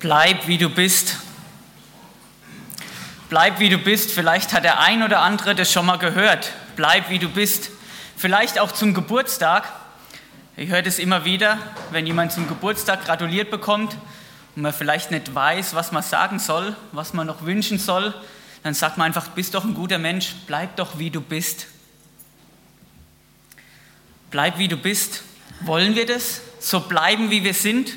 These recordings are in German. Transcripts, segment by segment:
Bleib wie du bist. Bleib wie du bist. Vielleicht hat der ein oder andere das schon mal gehört. Bleib wie du bist. Vielleicht auch zum Geburtstag. Ich höre das immer wieder, wenn jemand zum Geburtstag gratuliert bekommt und man vielleicht nicht weiß, was man sagen soll, was man noch wünschen soll, dann sagt man einfach, bist doch ein guter Mensch, bleib doch wie du bist. Bleib wie du bist. Wollen wir das? So bleiben, wie wir sind?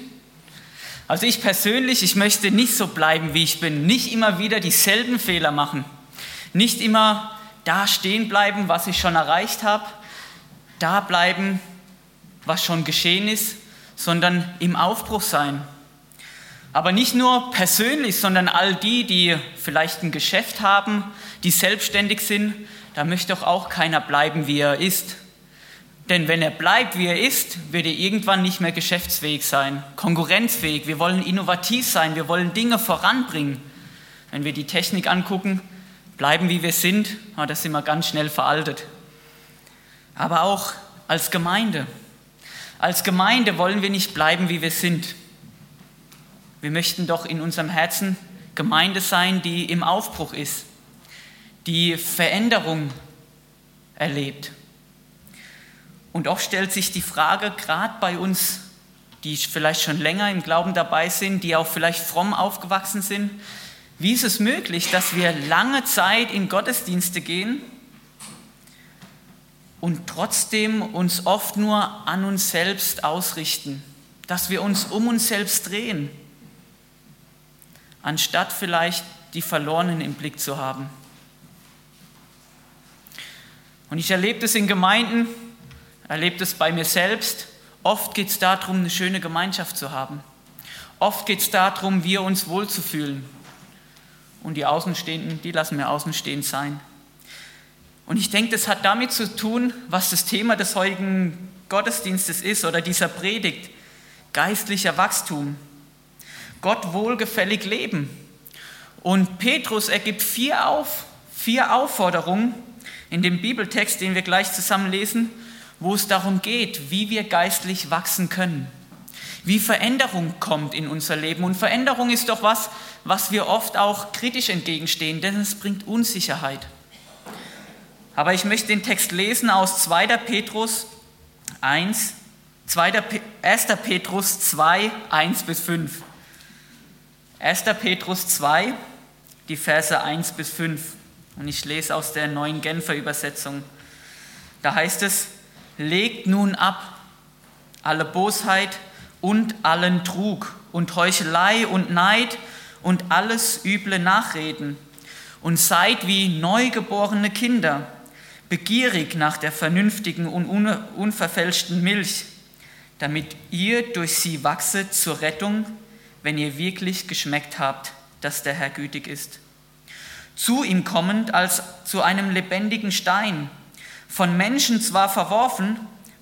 Also ich persönlich, ich möchte nicht so bleiben, wie ich bin, nicht immer wieder dieselben Fehler machen, nicht immer da stehen bleiben, was ich schon erreicht habe, da bleiben, was schon geschehen ist, sondern im Aufbruch sein. Aber nicht nur persönlich, sondern all die, die vielleicht ein Geschäft haben, die selbstständig sind, da möchte doch auch keiner bleiben, wie er ist. Denn wenn er bleibt, wie er ist, wird er irgendwann nicht mehr geschäftsfähig sein, konkurrenzfähig. Wir wollen innovativ sein, wir wollen Dinge voranbringen. Wenn wir die Technik angucken, bleiben wie wir sind, ah, da sind wir ganz schnell veraltet. Aber auch als Gemeinde. Als Gemeinde wollen wir nicht bleiben, wie wir sind. Wir möchten doch in unserem Herzen Gemeinde sein, die im Aufbruch ist, die Veränderung erlebt. Und oft stellt sich die Frage, gerade bei uns, die vielleicht schon länger im Glauben dabei sind, die auch vielleicht fromm aufgewachsen sind, wie ist es möglich, dass wir lange Zeit in Gottesdienste gehen und trotzdem uns oft nur an uns selbst ausrichten, dass wir uns um uns selbst drehen, anstatt vielleicht die Verlorenen im Blick zu haben. Und ich erlebe das in Gemeinden, erlebe es bei mir selbst. Oft geht es darum, eine schöne Gemeinschaft zu haben. Oft geht es darum, wir uns wohlzufühlen. Und die Außenstehenden, die lassen wir außenstehend sein. Und ich denke, das hat damit zu tun, was das Thema des heutigen Gottesdienstes ist oder dieser Predigt. Geistlicher Wachstum. Gott wohlgefällig leben. Und Petrus ergibt vier, auf, vier Aufforderungen in dem Bibeltext, den wir gleich zusammen lesen, wo es darum geht, wie wir geistlich wachsen können, wie Veränderung kommt in unser Leben. Und Veränderung ist doch was, was wir oft auch kritisch entgegenstehen, denn es bringt Unsicherheit. Aber ich möchte den Text lesen aus 2. Petrus 1, 2. 1. Petrus 2, 1 bis 5. 1. Petrus 2, die Verse 1 bis 5. Und ich lese aus der neuen Genfer Übersetzung. Da heißt es, legt nun ab alle Bosheit und allen Trug und Heuchelei und Neid und alles üble Nachreden und seid wie neugeborene Kinder, begierig nach der vernünftigen und unverfälschten Milch, damit ihr durch sie wachset zur Rettung, wenn ihr wirklich geschmeckt habt, dass der Herr gütig ist. Zu ihm kommend als zu einem lebendigen Stein, von Menschen zwar verworfen,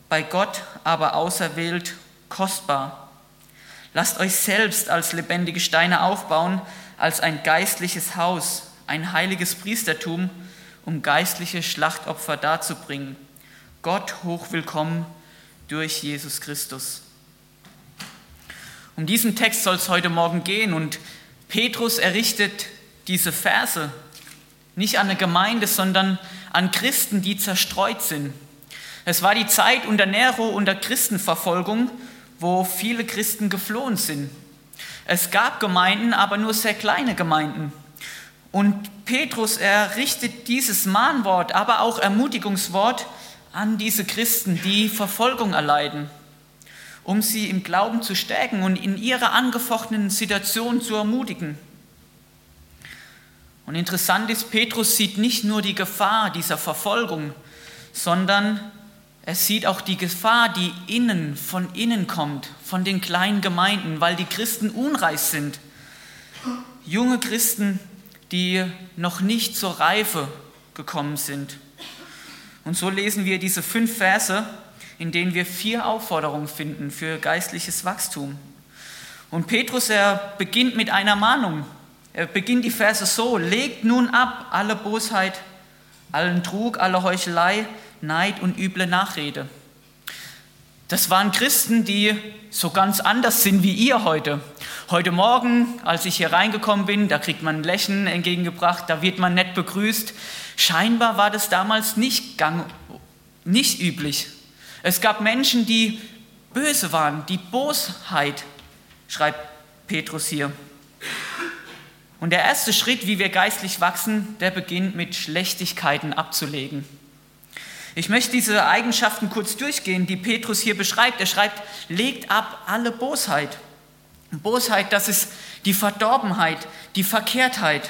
bei Gott aber auserwählt, kostbar. Lasst euch selbst als lebendige Steine aufbauen, als ein geistliches Haus, ein heiliges Priestertum, um geistliche Schlachtopfer darzubringen. Gott hochwillkommen durch Jesus Christus. Um diesen Text soll es heute Morgen gehen und Petrus errichtet diese Verse nicht an eine Gemeinde, sondern an Christen, die zerstreut sind. Es war die Zeit unter Nero, unter Christenverfolgung, wo viele Christen geflohen sind. Es gab Gemeinden, aber nur sehr kleine Gemeinden. Und Petrus, er richtet dieses Mahnwort, aber auch Ermutigungswort an diese Christen, die Verfolgung erleiden, um sie im Glauben zu stärken und in ihrer angefochtenen Situation zu ermutigen. Und interessant ist, Petrus sieht nicht nur die Gefahr dieser Verfolgung, sondern er sieht auch die Gefahr, die innen, von innen kommt, von den kleinen Gemeinden, weil die Christen unreich sind. Junge Christen, die noch nicht zur Reife gekommen sind. Und so lesen wir diese fünf Verse, in denen wir vier Aufforderungen finden für geistliches Wachstum. Und Petrus, er beginnt mit einer Mahnung. Er beginnt die Verse so, legt nun ab alle Bosheit, allen Trug, alle Heuchelei, Neid und üble Nachrede. Das waren Christen, die so ganz anders sind wie ihr heute. Heute Morgen, als ich hier reingekommen bin, da kriegt man ein Lächeln entgegengebracht, da wird man nett begrüßt. Scheinbar war das damals nicht, gang, nicht üblich. Es gab Menschen, die böse waren, die Bosheit, schreibt Petrus hier. Und der erste Schritt, wie wir geistlich wachsen, der beginnt mit Schlechtigkeiten abzulegen. Ich möchte diese Eigenschaften kurz durchgehen, die Petrus hier beschreibt. Er schreibt, legt ab alle Bosheit. Bosheit, das ist die Verdorbenheit, die Verkehrtheit.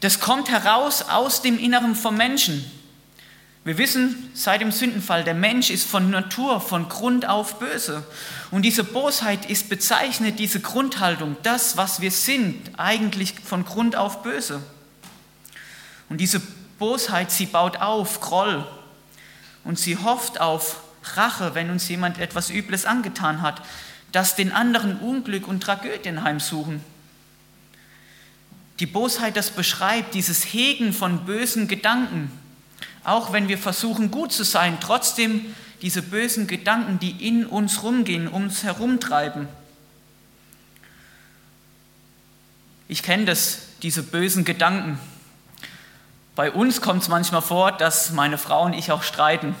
Das kommt heraus aus dem Inneren vom Menschen. Wir wissen seit dem Sündenfall, der Mensch ist von Natur, von Grund auf böse. Und diese Bosheit ist bezeichnet, diese Grundhaltung, das, was wir sind, eigentlich von Grund auf böse. Und diese Bosheit, sie baut auf Groll und sie hofft auf Rache, wenn uns jemand etwas Übles angetan hat, dass den anderen Unglück und Tragödien heimsuchen. Die Bosheit, das beschreibt dieses Hegen von bösen Gedanken, auch wenn wir versuchen gut zu sein, trotzdem diese bösen Gedanken, die in uns rumgehen, uns herumtreiben. Ich kenne das, diese bösen Gedanken. Bei uns kommt es manchmal vor, dass meine Frau und ich auch streiten.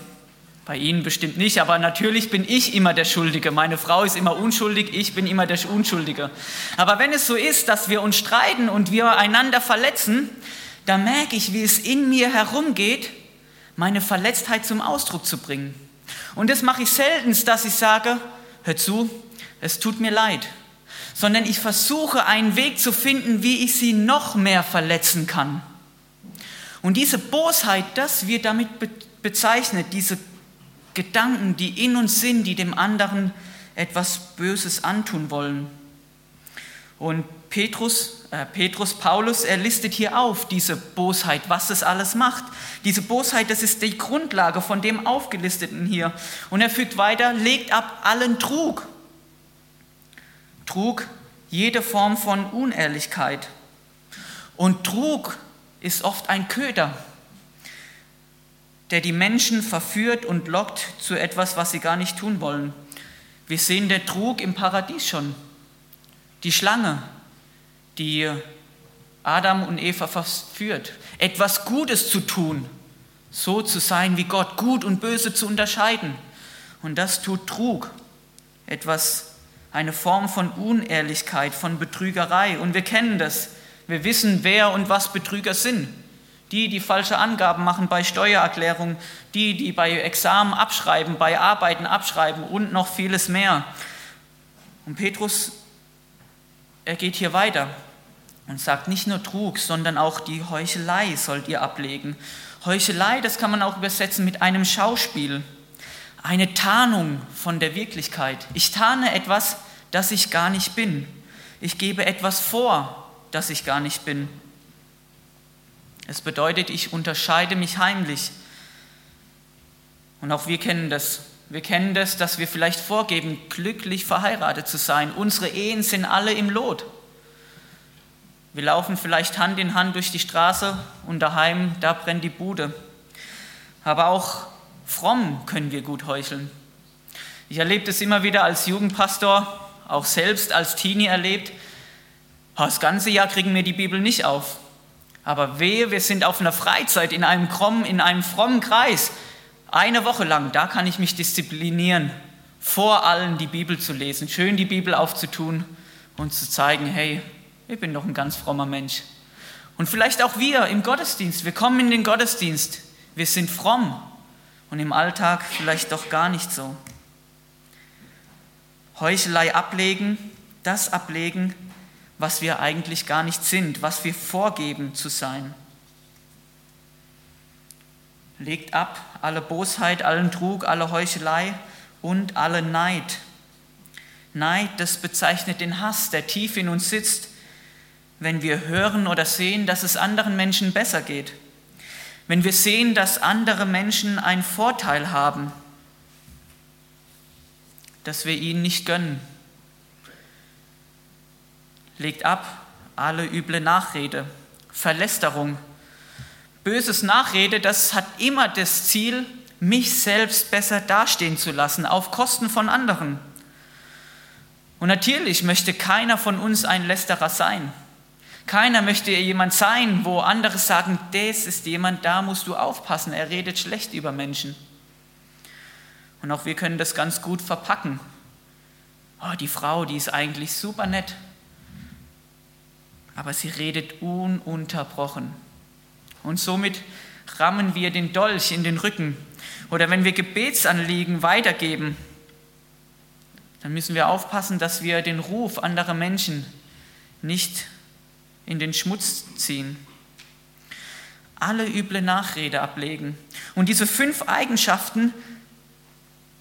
Bei Ihnen bestimmt nicht, aber natürlich bin ich immer der Schuldige. Meine Frau ist immer unschuldig, ich bin immer der Unschuldige. Aber wenn es so ist, dass wir uns streiten und wir einander verletzen, dann merke ich, wie es in mir herumgeht meine Verletztheit zum Ausdruck zu bringen. Und das mache ich selten, dass ich sage, hör zu, es tut mir leid, sondern ich versuche einen Weg zu finden, wie ich sie noch mehr verletzen kann. Und diese Bosheit, das wird damit bezeichnet, diese Gedanken, die in uns sind, die dem anderen etwas Böses antun wollen. Und Petrus, äh, Petrus, Paulus, er listet hier auf diese Bosheit, was das alles macht. Diese Bosheit, das ist die Grundlage von dem Aufgelisteten hier. Und er fügt weiter, legt ab allen Trug. Trug, jede Form von Unehrlichkeit. Und Trug ist oft ein Köder, der die Menschen verführt und lockt zu etwas, was sie gar nicht tun wollen. Wir sehen den Trug im Paradies schon. Die Schlange, die Adam und Eva verführt, etwas Gutes zu tun, so zu sein wie Gott, gut und böse zu unterscheiden. Und das tut Trug, etwas, eine Form von Unehrlichkeit, von Betrügerei. Und wir kennen das. Wir wissen, wer und was Betrüger sind. Die, die falsche Angaben machen bei Steuererklärungen, die, die bei Examen abschreiben, bei Arbeiten abschreiben und noch vieles mehr. Und Petrus, er geht hier weiter und sagt nicht nur Trug, sondern auch die Heuchelei sollt ihr ablegen. Heuchelei, das kann man auch übersetzen mit einem Schauspiel, eine Tarnung von der Wirklichkeit. Ich tarne etwas, das ich gar nicht bin. Ich gebe etwas vor, das ich gar nicht bin. Es bedeutet, ich unterscheide mich heimlich. Und auch wir kennen das. Wir kennen das, dass wir vielleicht vorgeben, glücklich verheiratet zu sein. Unsere Ehen sind alle im Lot. Wir laufen vielleicht Hand in Hand durch die Straße und daheim, da brennt die Bude. Aber auch fromm können wir gut heucheln. Ich erlebe das immer wieder als Jugendpastor, auch selbst als Teenie erlebt. Das ganze Jahr kriegen wir die Bibel nicht auf. Aber wehe, wir sind auf einer Freizeit in einem, krummen, in einem frommen Kreis. Eine Woche lang, da kann ich mich disziplinieren, vor allen die Bibel zu lesen, schön die Bibel aufzutun und zu zeigen, hey, ich bin doch ein ganz frommer Mensch. Und vielleicht auch wir im Gottesdienst, wir kommen in den Gottesdienst, wir sind fromm und im Alltag vielleicht doch gar nicht so. Heuchelei ablegen, das ablegen, was wir eigentlich gar nicht sind, was wir vorgeben zu sein. Legt ab alle Bosheit, allen Trug, alle Heuchelei und alle Neid. Neid, das bezeichnet den Hass, der tief in uns sitzt, wenn wir hören oder sehen, dass es anderen Menschen besser geht. Wenn wir sehen, dass andere Menschen einen Vorteil haben, dass wir ihnen nicht gönnen legt ab alle üble Nachrede, Verlästerung. Böses Nachrede, das hat immer das Ziel, mich selbst besser dastehen zu lassen, auf Kosten von anderen. Und natürlich möchte keiner von uns ein Lästerer sein. Keiner möchte jemand sein, wo andere sagen, das ist jemand, da musst du aufpassen, er redet schlecht über Menschen. Und auch wir können das ganz gut verpacken. Oh, die Frau, die ist eigentlich super nett, aber sie redet ununterbrochen. Und somit rammen wir den Dolch in den Rücken. Oder wenn wir Gebetsanliegen weitergeben, dann müssen wir aufpassen, dass wir den Ruf anderer Menschen nicht in den Schmutz ziehen. Alle üble Nachrede ablegen. Und diese fünf Eigenschaften,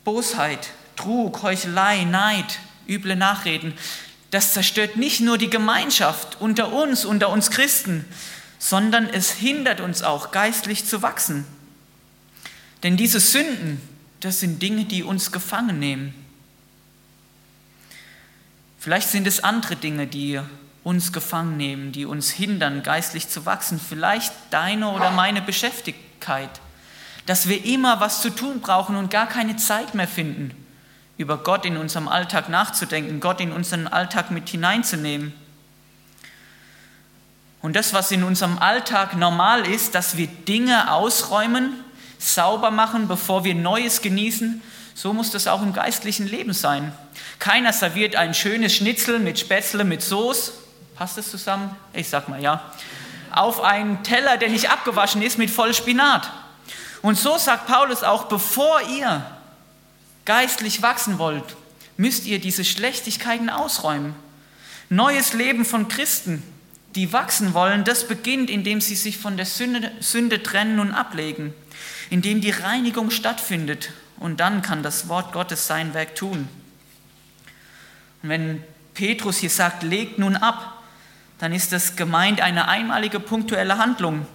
Bosheit, Trug, Heuchelei, Neid, üble Nachreden, das zerstört nicht nur die Gemeinschaft unter uns, unter uns Christen, sondern es hindert uns auch geistlich zu wachsen. Denn diese Sünden, das sind Dinge, die uns gefangen nehmen. Vielleicht sind es andere Dinge, die uns gefangen nehmen, die uns hindern, geistlich zu wachsen. Vielleicht deine oder meine Beschäftigkeit, dass wir immer was zu tun brauchen und gar keine Zeit mehr finden, über Gott in unserem Alltag nachzudenken, Gott in unseren Alltag mit hineinzunehmen. Und das, was in unserem Alltag normal ist, dass wir Dinge ausräumen, sauber machen, bevor wir Neues genießen, so muss das auch im geistlichen Leben sein. Keiner serviert ein schönes Schnitzel mit Spätzle, mit Soße. Passt das zusammen? Ich sag mal ja. Auf einen Teller, der nicht abgewaschen ist, mit voll Spinat. Und so sagt Paulus auch, bevor ihr geistlich wachsen wollt, müsst ihr diese Schlechtigkeiten ausräumen. Neues Leben von Christen, die wachsen wollen, das beginnt, indem sie sich von der Sünde, Sünde trennen und ablegen, indem die Reinigung stattfindet. Und dann kann das Wort Gottes sein Werk tun. Und wenn Petrus hier sagt, legt nun ab, dann ist das gemeint eine einmalige punktuelle Handlung.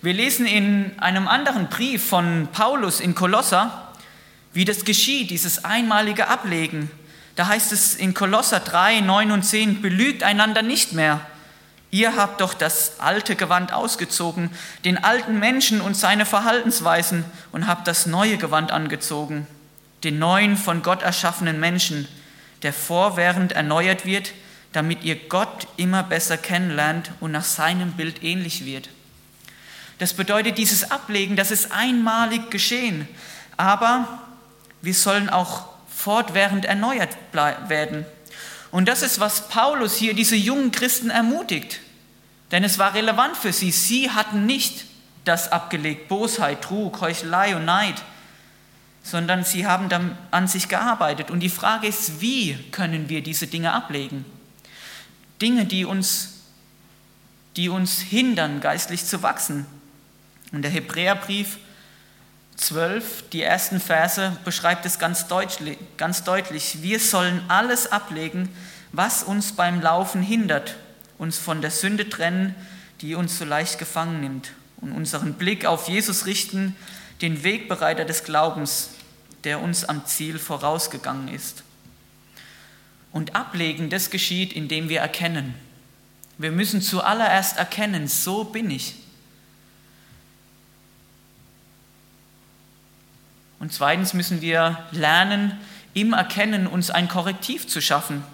Wir lesen in einem anderen Brief von Paulus in Kolosser, wie das geschieht, dieses einmalige Ablegen. Da heißt es in Kolosser 3, 9 und 10, belügt einander nicht mehr. Ihr habt doch das alte Gewand ausgezogen, den alten Menschen und seine Verhaltensweisen, und habt das neue Gewand angezogen, den neuen von Gott erschaffenen Menschen der vorwährend erneuert wird, damit ihr Gott immer besser kennenlernt und nach seinem Bild ähnlich wird. Das bedeutet, dieses Ablegen, das ist einmalig geschehen, aber wir sollen auch fortwährend erneuert werden. Und das ist, was Paulus hier diese jungen Christen ermutigt. Denn es war relevant für sie. Sie hatten nicht das abgelegt, Bosheit, Trug, Heuchelei und Neid sondern sie haben dann an sich gearbeitet. Und die Frage ist, wie können wir diese Dinge ablegen? Dinge, die uns, die uns hindern, geistlich zu wachsen. Und der Hebräerbrief 12, die ersten Verse, beschreibt es ganz deutlich, ganz deutlich. Wir sollen alles ablegen, was uns beim Laufen hindert, uns von der Sünde trennen, die uns so leicht gefangen nimmt, und unseren Blick auf Jesus richten, den Wegbereiter des Glaubens, der uns am Ziel vorausgegangen ist. Und ablegen, das geschieht, indem wir erkennen. Wir müssen zuallererst erkennen, so bin ich. Und zweitens müssen wir lernen, im Erkennen uns ein Korrektiv zu schaffen.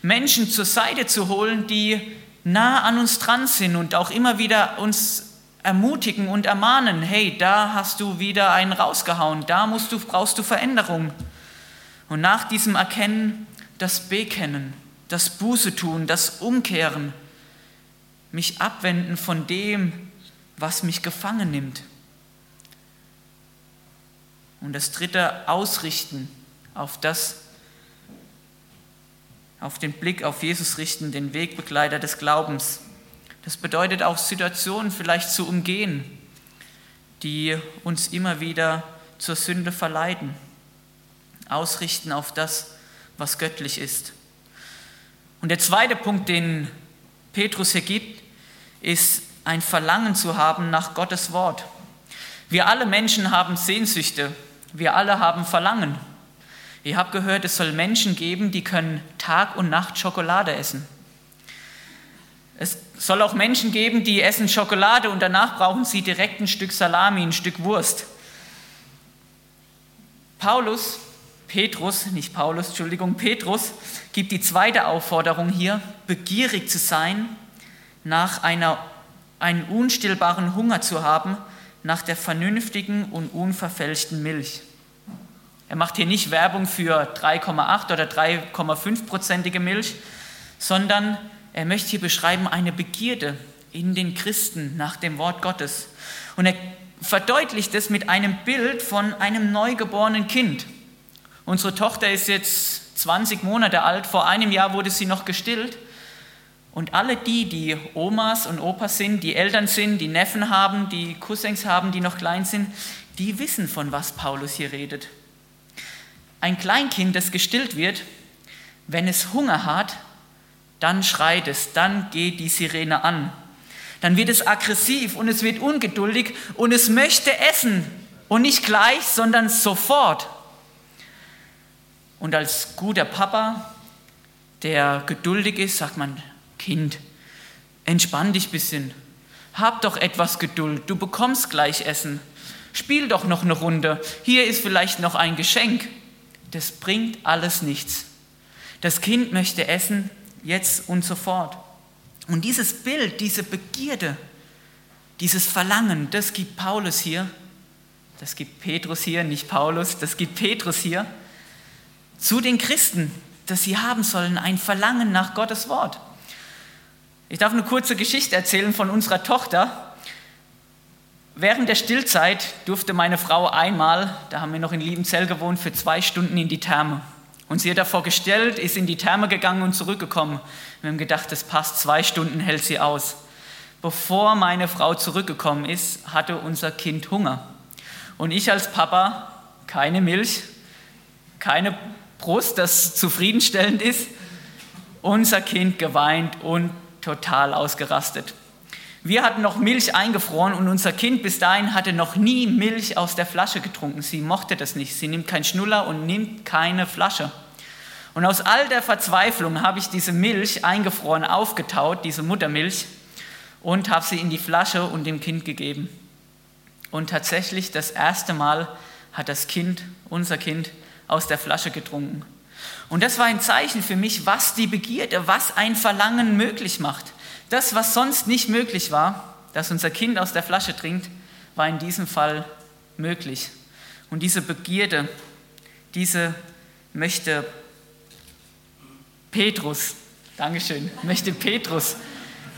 Menschen zur Seite zu holen, die nah an uns dran sind und auch immer wieder uns ermutigen und ermahnen, hey, da hast du wieder einen rausgehauen, da musst du, brauchst du Veränderung. Und nach diesem Erkennen das Bekennen, das Buße tun, das Umkehren, mich abwenden von dem, was mich gefangen nimmt. Und das dritte, ausrichten auf das, auf den Blick auf Jesus richten, den Wegbegleiter des Glaubens. Das bedeutet auch Situationen vielleicht zu umgehen, die uns immer wieder zur Sünde verleiten. Ausrichten auf das, was göttlich ist. Und der zweite Punkt, den Petrus hier gibt, ist ein Verlangen zu haben nach Gottes Wort. Wir alle Menschen haben Sehnsüchte, wir alle haben Verlangen. Ihr habt gehört, es soll Menschen geben, die können Tag und Nacht Schokolade essen. Es soll auch Menschen geben, die essen Schokolade und danach brauchen sie direkt ein Stück Salami, ein Stück Wurst. Paulus, Petrus, nicht Paulus, Entschuldigung, Petrus gibt die zweite Aufforderung hier, begierig zu sein, nach einer, einen unstillbaren Hunger zu haben, nach der vernünftigen und unverfälschten Milch. Er macht hier nicht Werbung für 3,8 oder 3,5-prozentige Milch, sondern er möchte hier beschreiben eine Begierde in den Christen nach dem Wort Gottes. Und er verdeutlicht es mit einem Bild von einem neugeborenen Kind. Unsere Tochter ist jetzt 20 Monate alt, vor einem Jahr wurde sie noch gestillt. Und alle die, die Omas und Opas sind, die Eltern sind, die Neffen haben, die Cousins haben, die noch klein sind, die wissen, von was Paulus hier redet. Ein Kleinkind, das gestillt wird, wenn es Hunger hat, dann schreit es, dann geht die Sirene an. Dann wird es aggressiv und es wird ungeduldig und es möchte essen und nicht gleich, sondern sofort. Und als guter Papa, der geduldig ist, sagt man, Kind, entspann dich ein bisschen. Hab doch etwas Geduld, du bekommst gleich Essen. Spiel doch noch eine Runde. Hier ist vielleicht noch ein Geschenk. Das bringt alles nichts. Das Kind möchte essen, jetzt und sofort. Und dieses Bild, diese Begierde, dieses Verlangen, das gibt Paulus hier, das gibt Petrus hier, nicht Paulus, das gibt Petrus hier zu den Christen, dass sie haben sollen ein Verlangen nach Gottes Wort. Ich darf eine kurze Geschichte erzählen von unserer Tochter. Während der Stillzeit durfte meine Frau einmal, da haben wir noch in Liebenzell gewohnt, für zwei Stunden in die Therme. Und sie hat davor gestellt, ist in die Therme gegangen und zurückgekommen. Wir haben gedacht, das passt, zwei Stunden hält sie aus. Bevor meine Frau zurückgekommen ist, hatte unser Kind Hunger. Und ich als Papa, keine Milch, keine Brust, das zufriedenstellend ist, unser Kind geweint und total ausgerastet. Wir hatten noch Milch eingefroren und unser Kind bis dahin hatte noch nie Milch aus der Flasche getrunken. Sie mochte das nicht. Sie nimmt keinen Schnuller und nimmt keine Flasche. Und aus all der Verzweiflung habe ich diese Milch eingefroren aufgetaut, diese Muttermilch, und habe sie in die Flasche und dem Kind gegeben. Und tatsächlich das erste Mal hat das Kind, unser Kind, aus der Flasche getrunken. Und das war ein Zeichen für mich, was die Begierde, was ein Verlangen möglich macht. Das, was sonst nicht möglich war, dass unser Kind aus der Flasche trinkt, war in diesem Fall möglich. Und diese Begierde, diese möchte Petrus, Dankeschön, möchte Petrus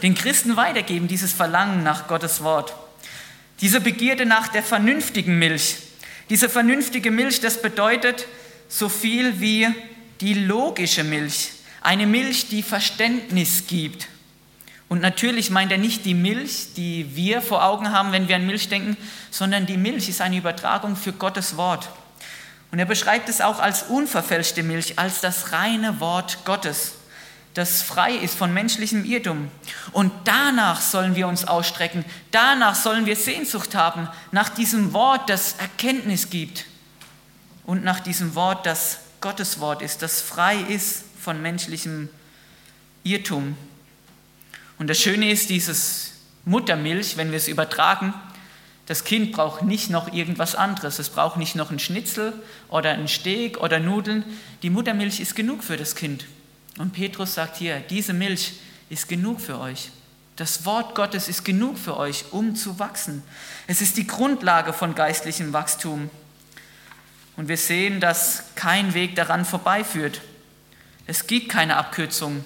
den Christen weitergeben, dieses Verlangen nach Gottes Wort. Diese Begierde nach der vernünftigen Milch. Diese vernünftige Milch, das bedeutet, so viel wie die logische Milch, eine Milch, die Verständnis gibt. Und natürlich meint er nicht die Milch, die wir vor Augen haben, wenn wir an Milch denken, sondern die Milch ist eine Übertragung für Gottes Wort. Und er beschreibt es auch als unverfälschte Milch, als das reine Wort Gottes, das frei ist von menschlichem Irrtum. Und danach sollen wir uns ausstrecken, danach sollen wir Sehnsucht haben, nach diesem Wort, das Erkenntnis gibt und nach diesem Wort, das Gottes Wort ist, das frei ist von menschlichem Irrtum. Und das Schöne ist, dieses Muttermilch, wenn wir es übertragen, das Kind braucht nicht noch irgendwas anderes. Es braucht nicht noch einen Schnitzel oder einen Steak oder Nudeln. Die Muttermilch ist genug für das Kind. Und Petrus sagt hier, diese Milch ist genug für euch. Das Wort Gottes ist genug für euch, um zu wachsen. Es ist die Grundlage von geistlichem Wachstum. Und wir sehen, dass kein Weg daran vorbeiführt. Es gibt keine Abkürzung.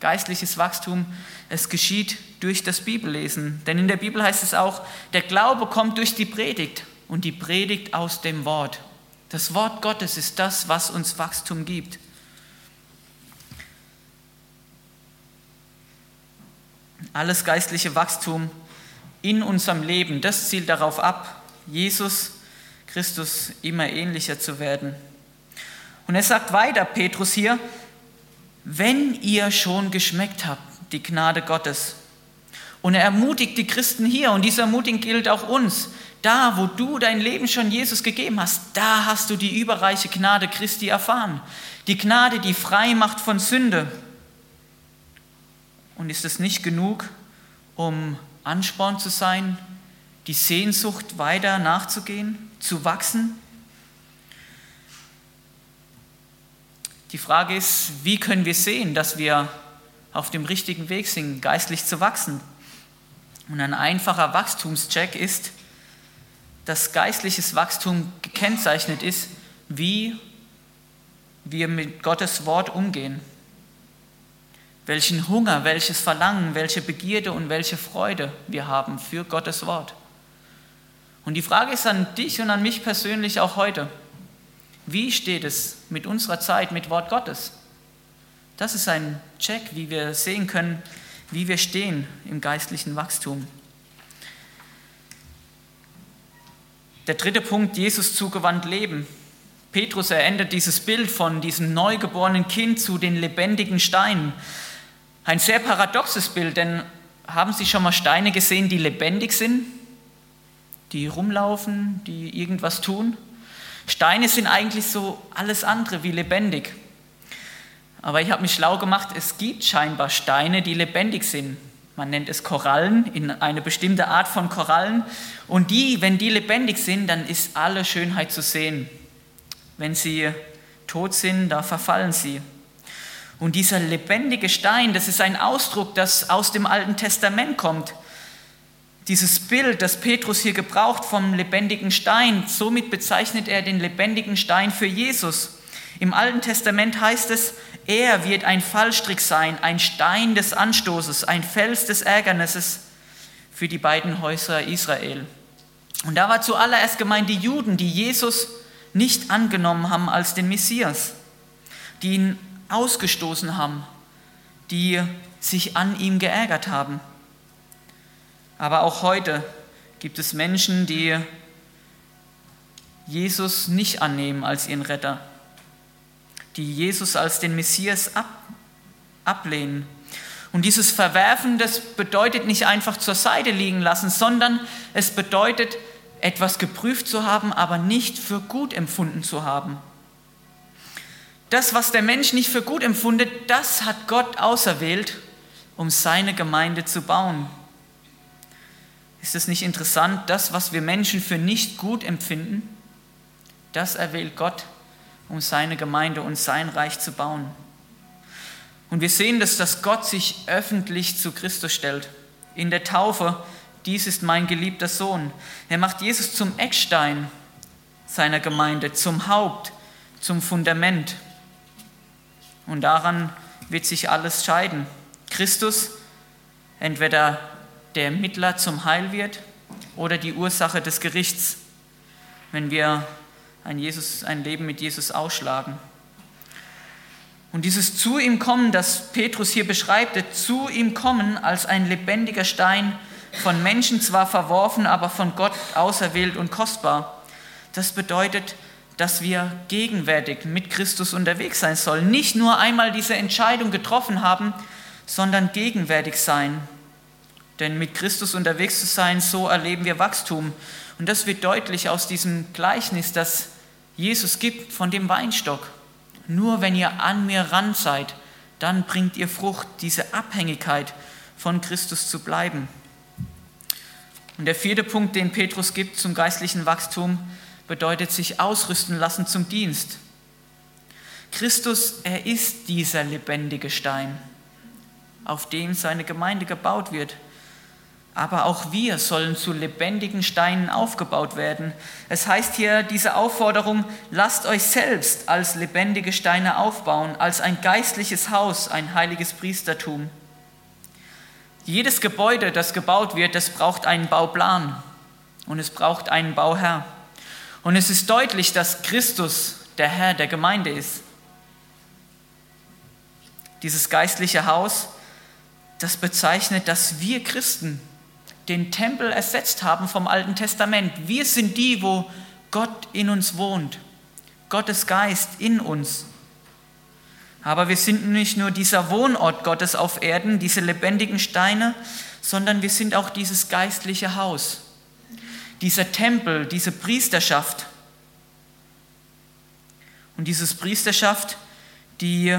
Geistliches Wachstum, es geschieht durch das Bibellesen. Denn in der Bibel heißt es auch, der Glaube kommt durch die Predigt und die Predigt aus dem Wort. Das Wort Gottes ist das, was uns Wachstum gibt. Alles geistliche Wachstum in unserem Leben, das zielt darauf ab, Jesus Christus immer ähnlicher zu werden. Und er sagt weiter, Petrus hier, wenn ihr schon geschmeckt habt, die Gnade Gottes. Und er ermutigt die Christen hier und diese Ermutigung gilt auch uns. Da, wo du dein Leben schon Jesus gegeben hast, da hast du die überreiche Gnade Christi erfahren. Die Gnade, die frei macht von Sünde. Und ist es nicht genug, um Ansporn zu sein, die Sehnsucht weiter nachzugehen? Zu wachsen. Die Frage ist, wie können wir sehen, dass wir auf dem richtigen Weg sind, geistlich zu wachsen? Und ein einfacher Wachstumscheck ist, dass geistliches Wachstum gekennzeichnet ist, wie wir mit Gottes Wort umgehen. Welchen Hunger, welches Verlangen, welche Begierde und welche Freude wir haben für Gottes Wort. Und die Frage ist an dich und an mich persönlich auch heute. Wie steht es mit unserer Zeit, mit Wort Gottes? Das ist ein Check, wie wir sehen können, wie wir stehen im geistlichen Wachstum. Der dritte Punkt, Jesus zugewandt leben. Petrus erändert dieses Bild von diesem neugeborenen Kind zu den lebendigen Steinen. Ein sehr paradoxes Bild, denn haben Sie schon mal Steine gesehen, die lebendig sind, die rumlaufen, die irgendwas tun? Steine sind eigentlich so alles andere wie lebendig. Aber ich habe mich schlau gemacht, es gibt scheinbar Steine, die lebendig sind. Man nennt es Korallen, in eine bestimmte Art von Korallen. Und die, wenn die lebendig sind, dann ist alle Schönheit zu sehen. Wenn sie tot sind, da verfallen sie. Und dieser lebendige Stein, das ist ein Ausdruck, das aus dem Alten Testament kommt. Dieses Bild, das Petrus hier gebraucht vom lebendigen Stein, somit bezeichnet er den lebendigen Stein für Jesus. Im Alten Testament heißt es, er wird ein Fallstrick sein, ein Stein des Anstoßes, ein Fels des Ärgernisses für die beiden Häuser Israel. Und da war zuallererst gemeint die Juden, die Jesus nicht angenommen haben als den Messias, die ihn ausgestoßen haben, die sich an ihm geärgert haben. Aber auch heute gibt es Menschen, die Jesus nicht annehmen als ihren Retter, die Jesus als den Messias ab, ablehnen. Und dieses Verwerfen, das bedeutet nicht einfach zur Seite liegen lassen, sondern es bedeutet, etwas geprüft zu haben, aber nicht für gut empfunden zu haben. Das, was der Mensch nicht für gut empfundet, das hat Gott auserwählt, um seine Gemeinde zu bauen. Ist es nicht interessant, das, was wir Menschen für nicht gut empfinden, das erwählt Gott, um seine Gemeinde und sein Reich zu bauen. Und wir sehen das, dass Gott sich öffentlich zu Christus stellt. In der Taufe dies ist mein geliebter Sohn. Er macht Jesus zum Eckstein seiner Gemeinde, zum Haupt, zum Fundament. Und daran wird sich alles scheiden. Christus, entweder der Mittler zum Heil wird oder die Ursache des Gerichts, wenn wir ein, Jesus, ein Leben mit Jesus ausschlagen. Und dieses zu ihm kommen, das Petrus hier beschreibt, zu ihm kommen als ein lebendiger Stein, von Menschen zwar verworfen, aber von Gott auserwählt und kostbar. Das bedeutet, dass wir gegenwärtig mit Christus unterwegs sein sollen. Nicht nur einmal diese Entscheidung getroffen haben, sondern gegenwärtig sein. Denn mit Christus unterwegs zu sein, so erleben wir Wachstum. Und das wird deutlich aus diesem Gleichnis, das Jesus gibt von dem Weinstock. Nur wenn ihr an mir ran seid, dann bringt ihr Frucht, diese Abhängigkeit von Christus zu bleiben. Und der vierte Punkt, den Petrus gibt zum geistlichen Wachstum, bedeutet sich ausrüsten lassen zum Dienst. Christus, er ist dieser lebendige Stein, auf dem seine Gemeinde gebaut wird. Aber auch wir sollen zu lebendigen Steinen aufgebaut werden. Es heißt hier diese Aufforderung, lasst euch selbst als lebendige Steine aufbauen, als ein geistliches Haus, ein heiliges Priestertum. Jedes Gebäude, das gebaut wird, das braucht einen Bauplan und es braucht einen Bauherr. Und es ist deutlich, dass Christus der Herr der Gemeinde ist. Dieses geistliche Haus, das bezeichnet, dass wir Christen den Tempel ersetzt haben vom Alten Testament. Wir sind die, wo Gott in uns wohnt, Gottes Geist in uns. Aber wir sind nicht nur dieser Wohnort Gottes auf Erden, diese lebendigen Steine, sondern wir sind auch dieses geistliche Haus, dieser Tempel, diese Priesterschaft. Und dieses Priesterschaft, die,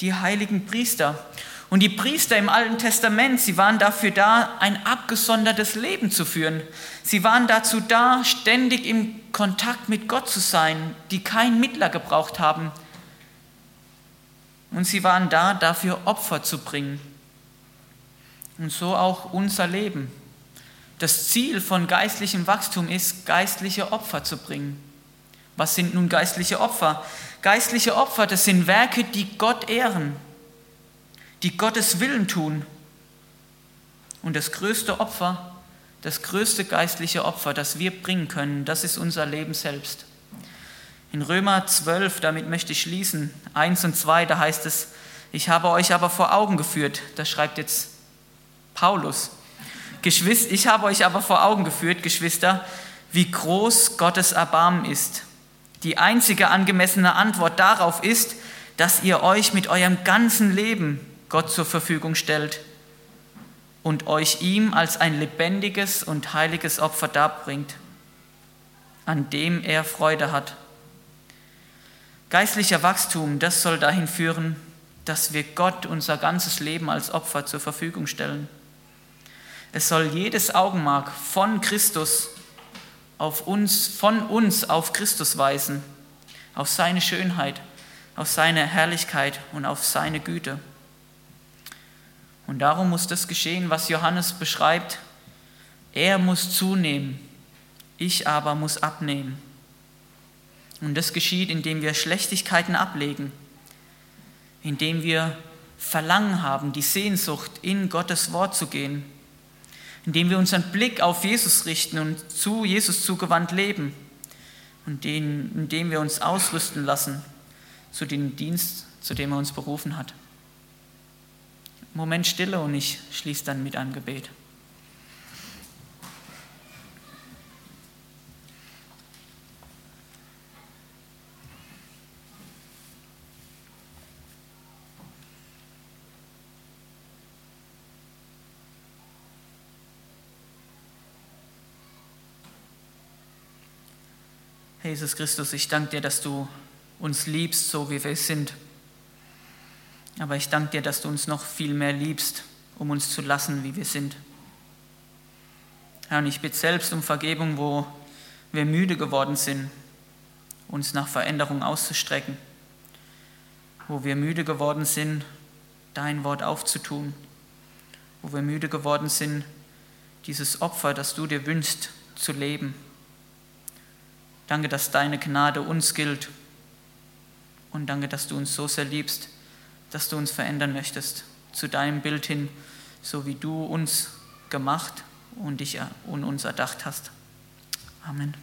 die heiligen Priester. Und die Priester im Alten Testament, sie waren dafür da, ein abgesondertes Leben zu führen. Sie waren dazu da, ständig im Kontakt mit Gott zu sein, die keinen Mittler gebraucht haben, und sie waren da, dafür Opfer zu bringen. Und so auch unser Leben. Das Ziel von geistlichem Wachstum ist, geistliche Opfer zu bringen. Was sind nun geistliche Opfer? Geistliche Opfer, das sind Werke, die Gott ehren, die Gottes Willen tun. Und das größte Opfer, das größte geistliche Opfer, das wir bringen können, das ist unser Leben selbst. In Römer 12, damit möchte ich schließen, 1 und 2, da heißt es, ich habe euch aber vor Augen geführt, das schreibt jetzt Paulus. Ich habe euch aber vor Augen geführt, Geschwister, wie groß Gottes Erbarmen ist. Die einzige angemessene Antwort darauf ist, dass ihr euch mit eurem ganzen Leben Gott zur Verfügung stellt und euch ihm als ein lebendiges und heiliges Opfer darbringt, an dem er Freude hat. Geistlicher Wachstum, das soll dahin führen, dass wir Gott unser ganzes Leben als Opfer zur Verfügung stellen. Es soll jedes Augenmark von Christus auf uns, von uns auf Christus weisen, auf seine Schönheit, auf seine Herrlichkeit und auf seine Güte. Und darum muss das geschehen, was Johannes beschreibt. Er muss zunehmen, ich aber muss abnehmen. Und das geschieht, indem wir Schlechtigkeiten ablegen, indem wir Verlangen haben, die Sehnsucht, in Gottes Wort zu gehen, indem wir unseren Blick auf Jesus richten und zu Jesus zugewandt leben und indem wir uns ausrüsten lassen zu dem Dienst, zu dem er uns berufen hat. Moment Stille und ich schließe dann mit einem Gebet. Jesus Christus, ich danke dir, dass du uns liebst, so wie wir sind. Aber ich danke dir, dass du uns noch viel mehr liebst, um uns zu lassen, wie wir sind. Herr, und ich bitte selbst um Vergebung, wo wir müde geworden sind, uns nach Veränderung auszustrecken, wo wir müde geworden sind, dein Wort aufzutun, wo wir müde geworden sind, dieses Opfer, das du dir wünschst, zu leben. Danke, dass deine Gnade uns gilt. Und danke, dass du uns so sehr liebst, dass du uns verändern möchtest zu deinem Bild hin, so wie du uns gemacht und dich und uns erdacht hast. Amen.